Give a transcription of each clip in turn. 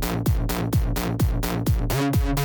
どんどん。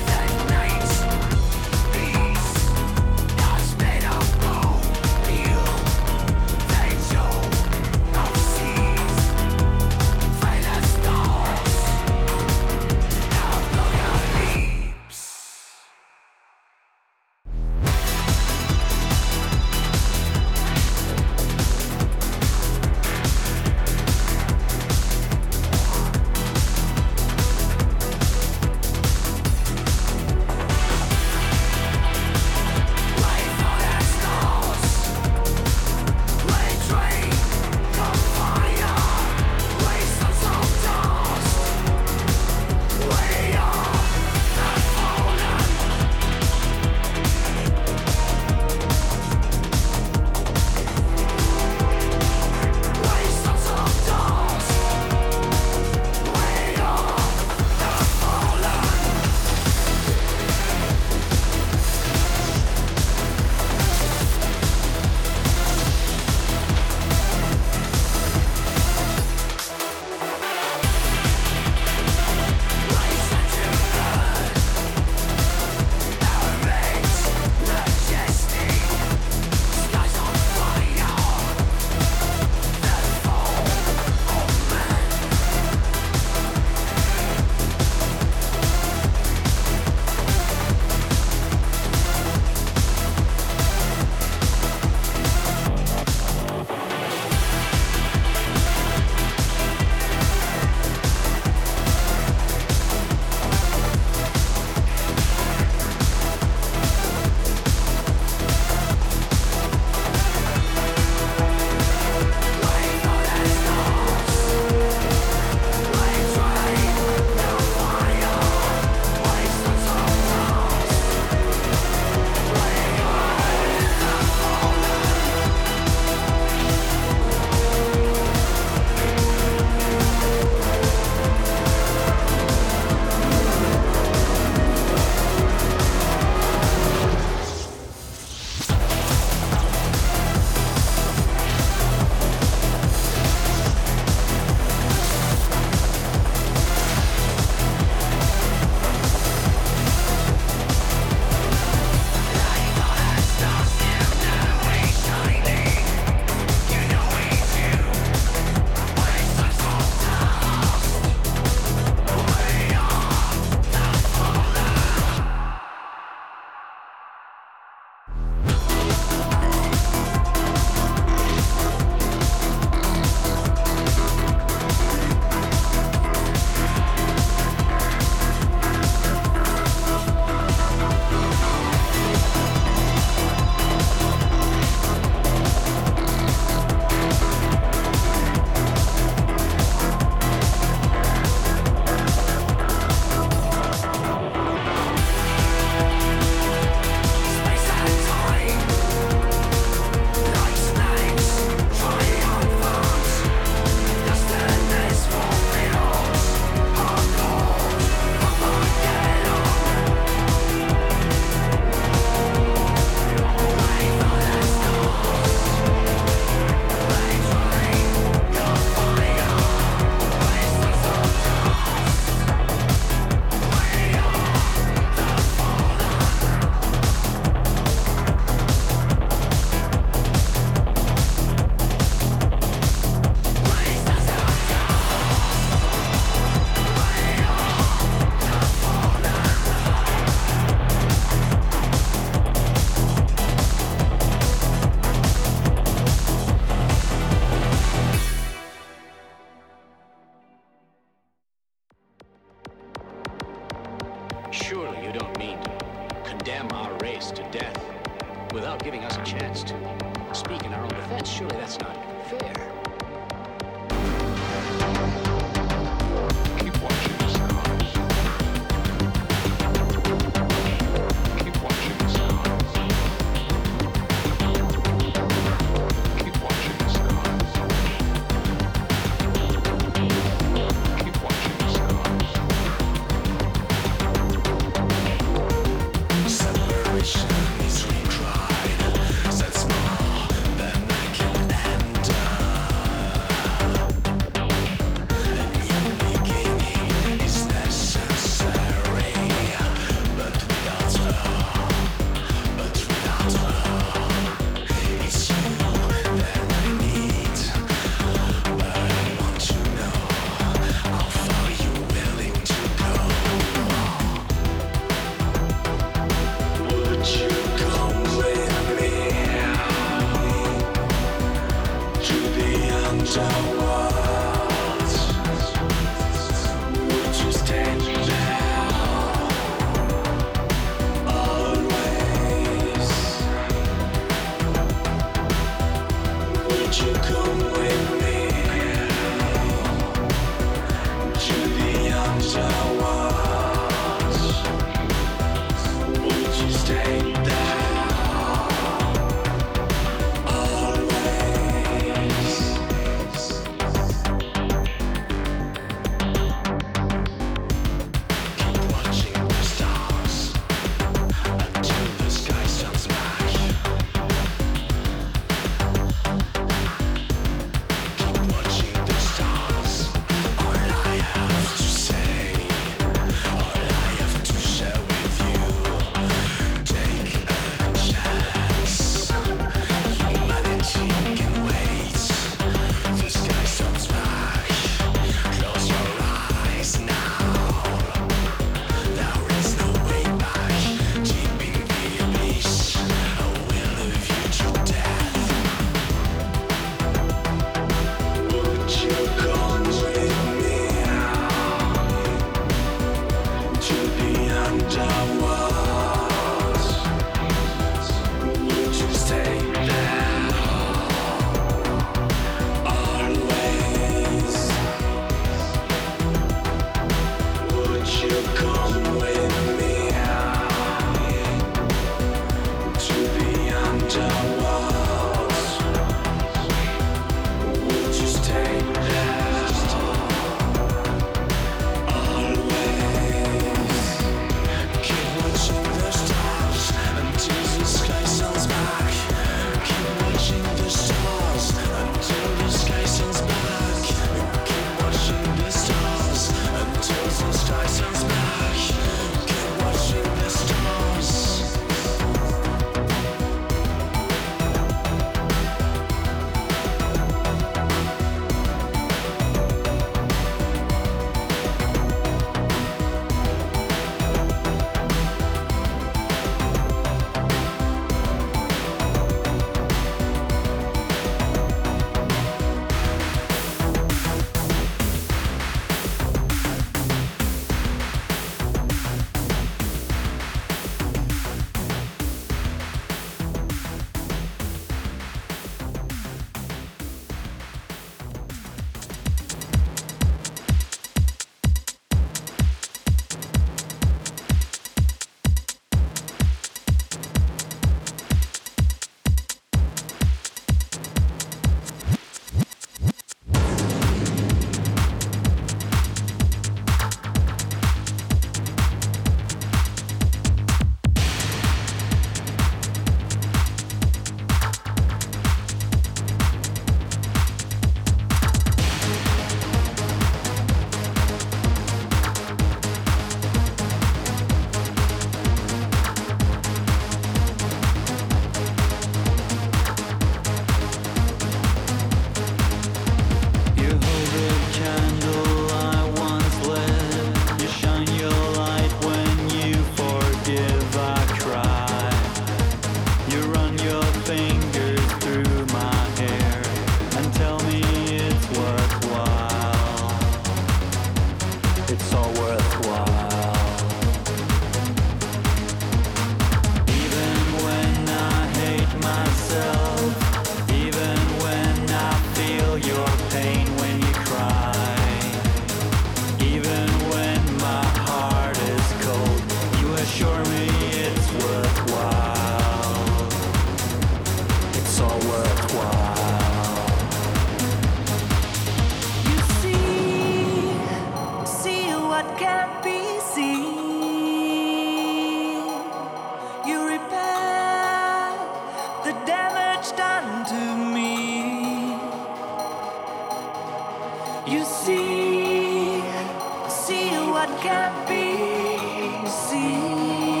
What can be. See,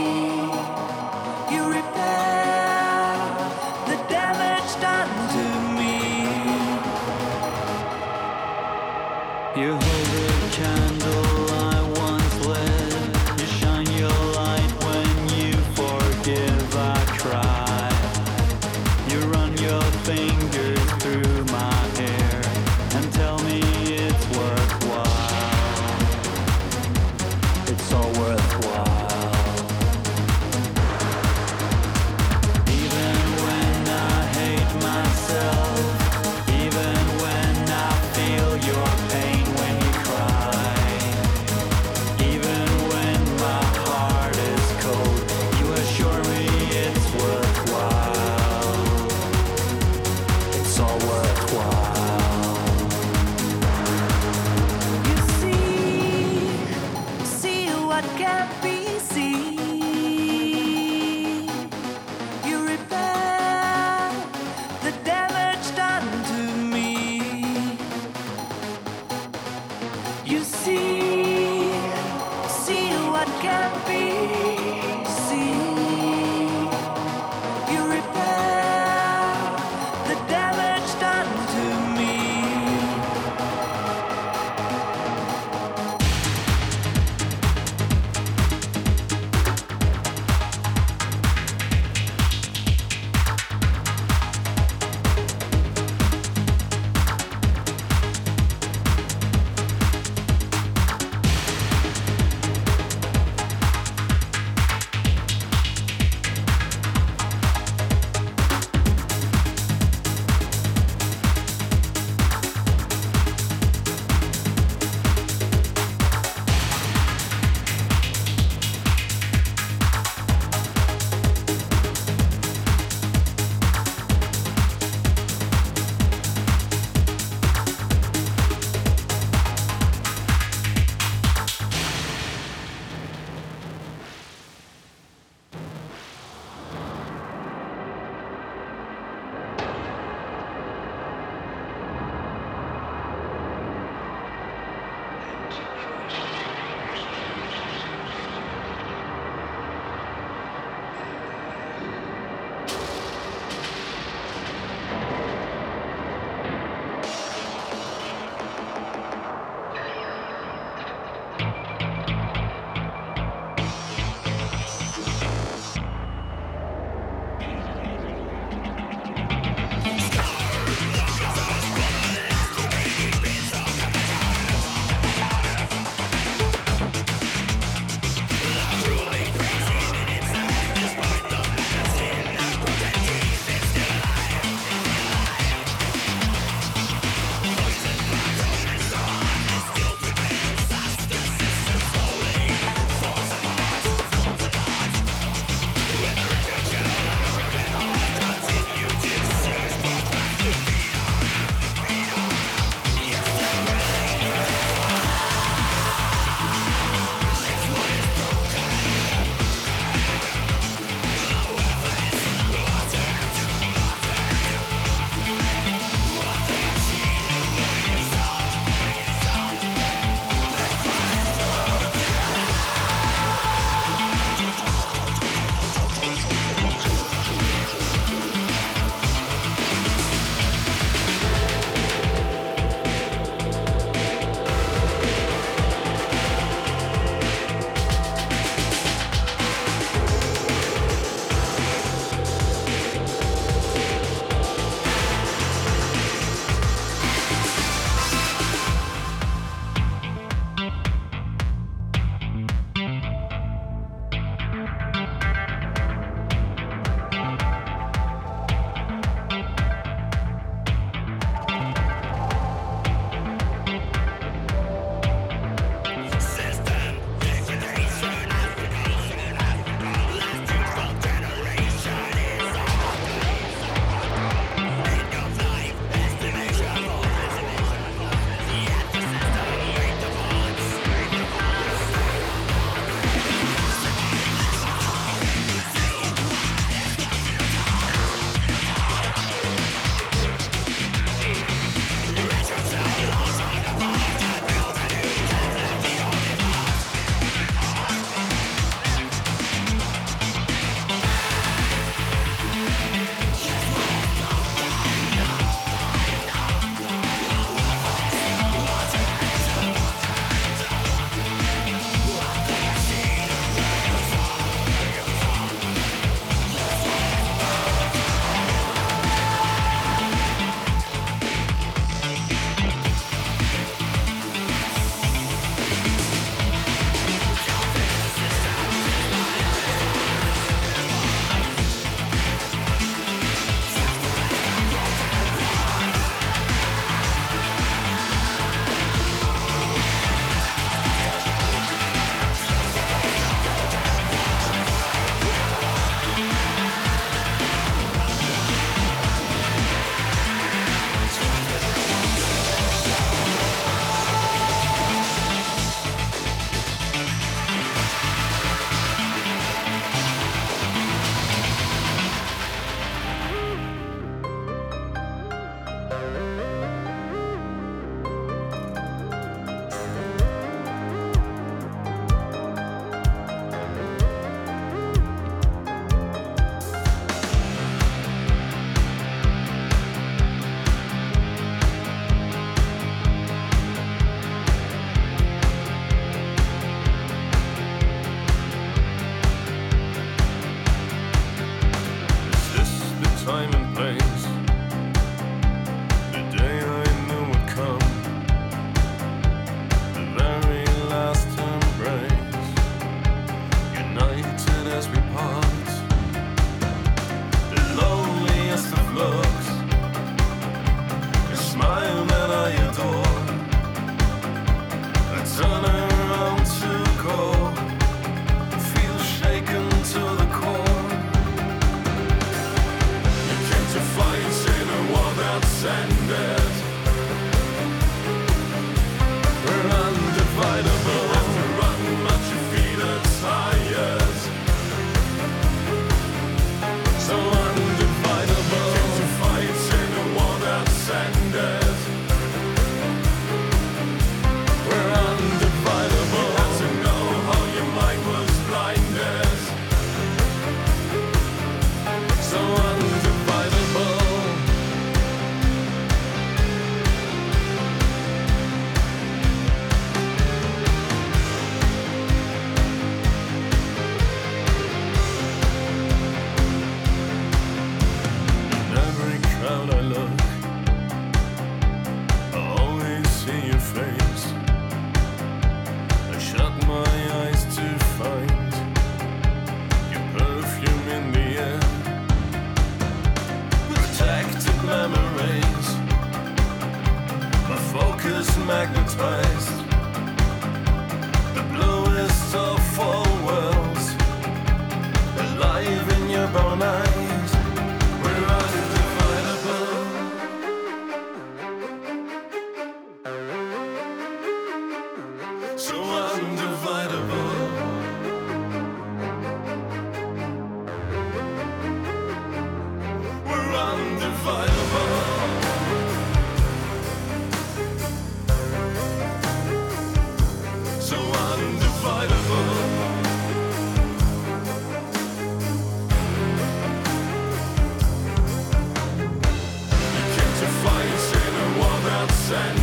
and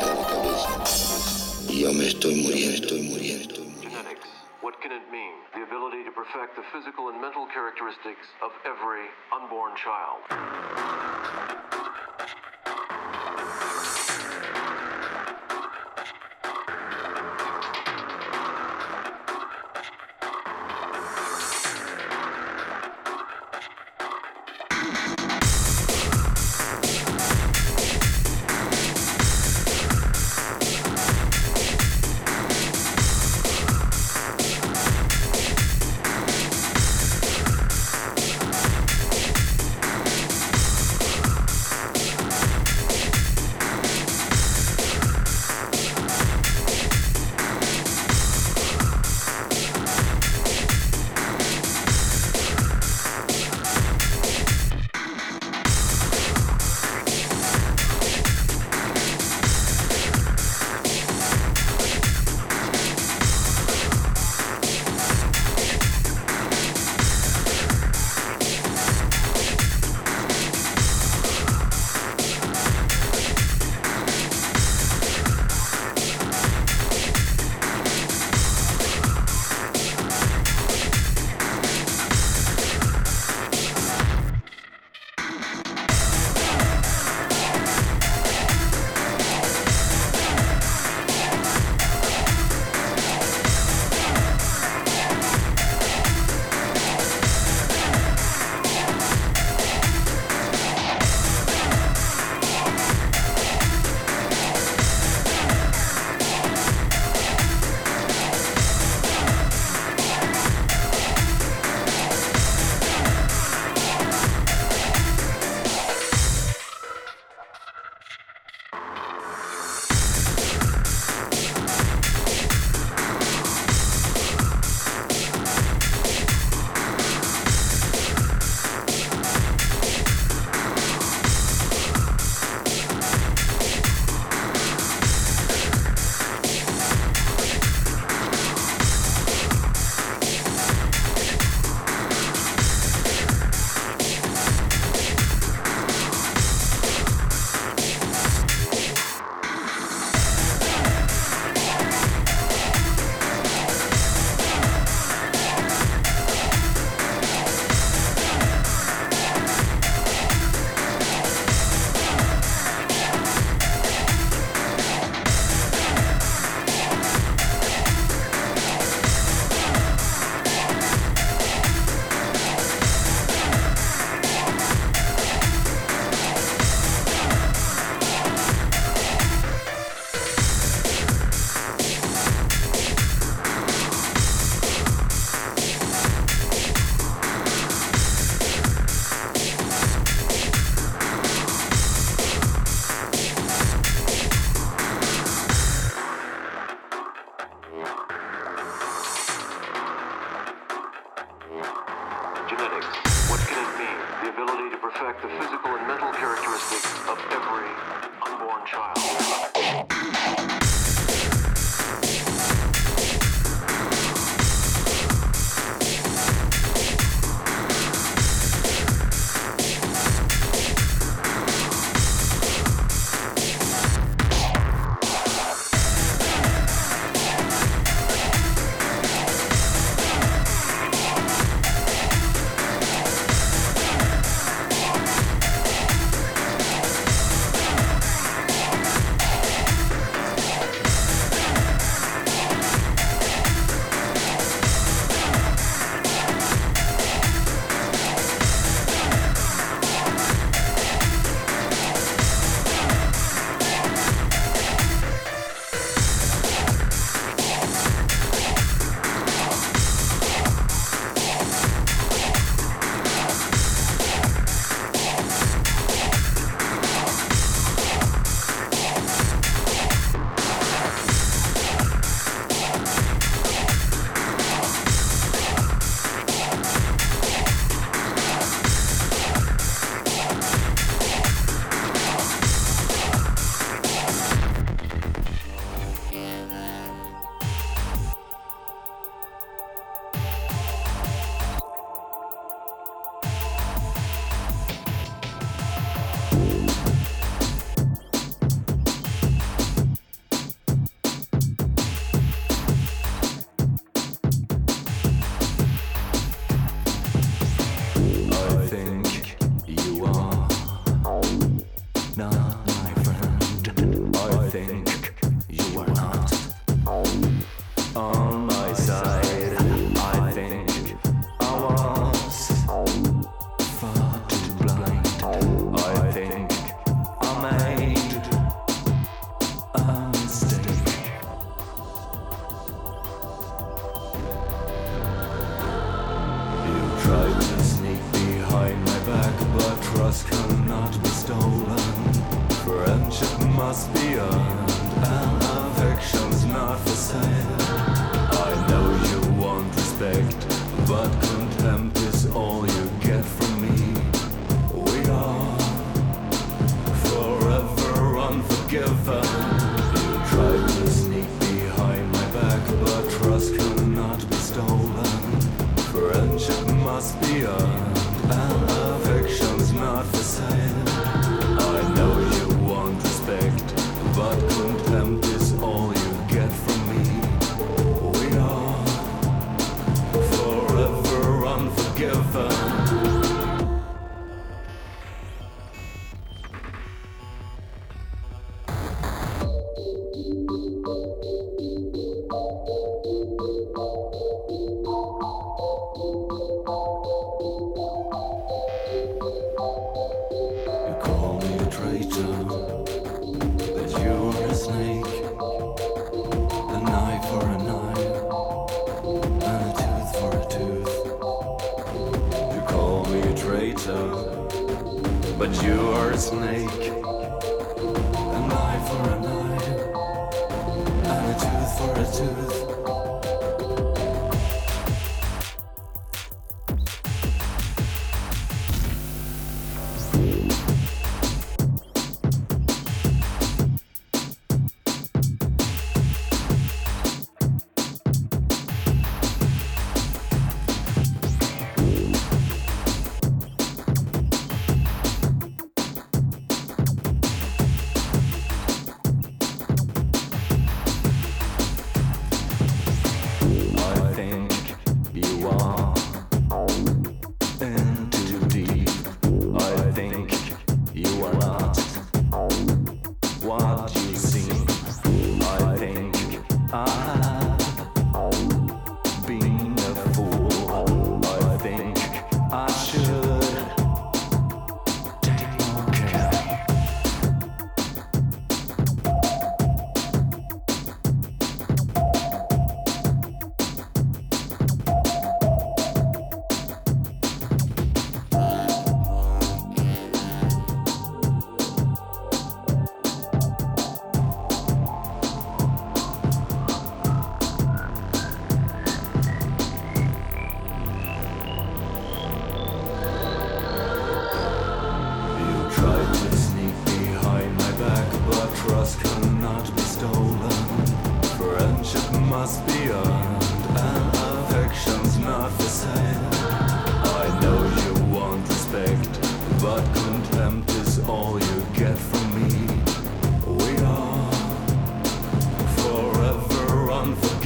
cabeza. Genetics. What can it mean? The ability to perfect the physical and mental characteristics of every unborn child. But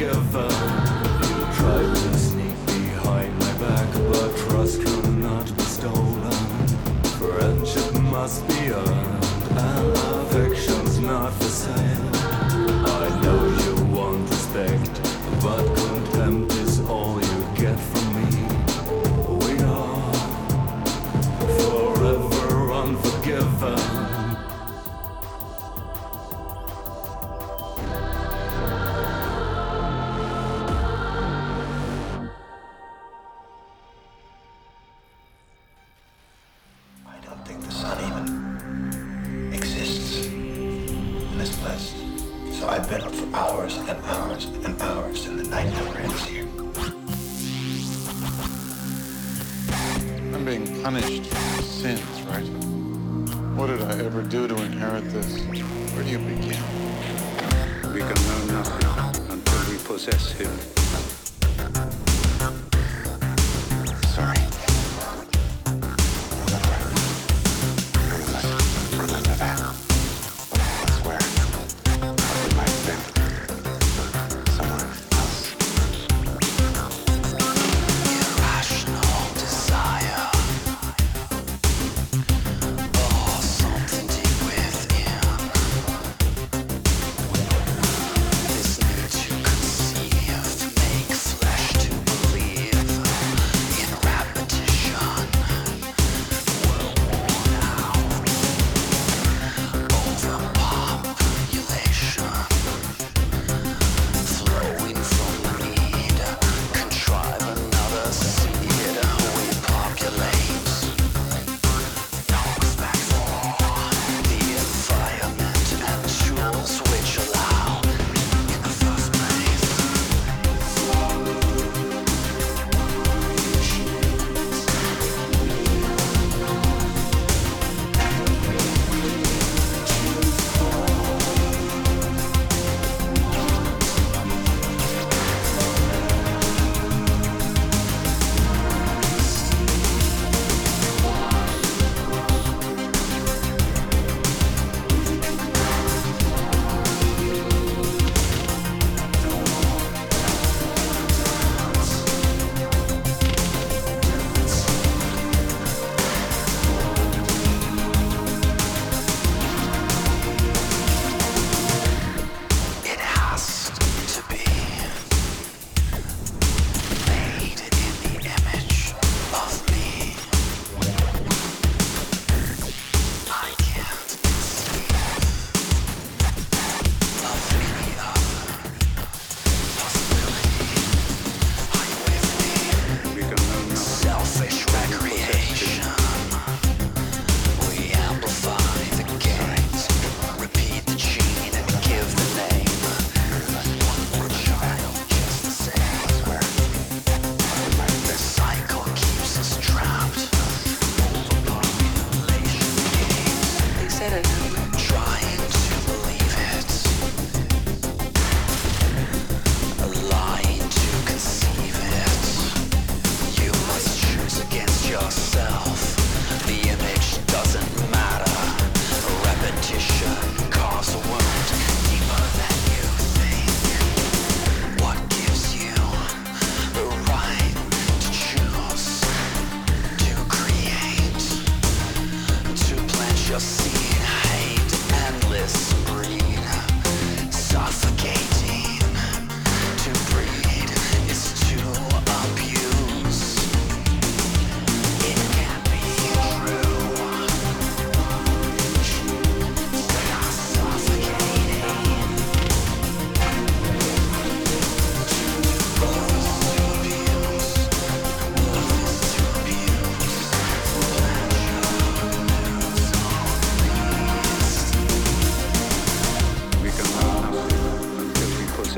You uh, tried to sneak behind my back, but trust cannot be stolen. Friendship must be earned.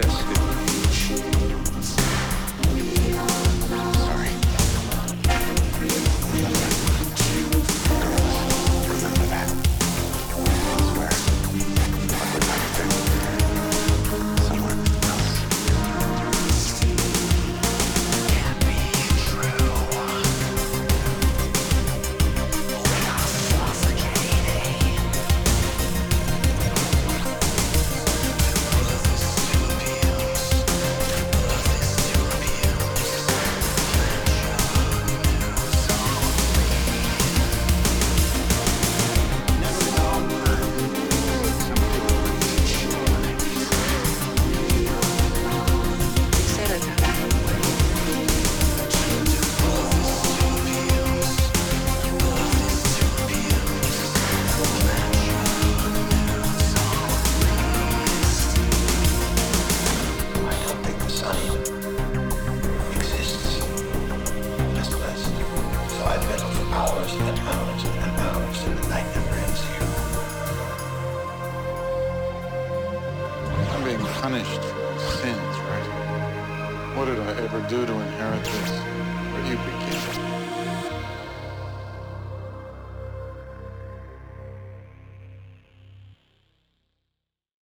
success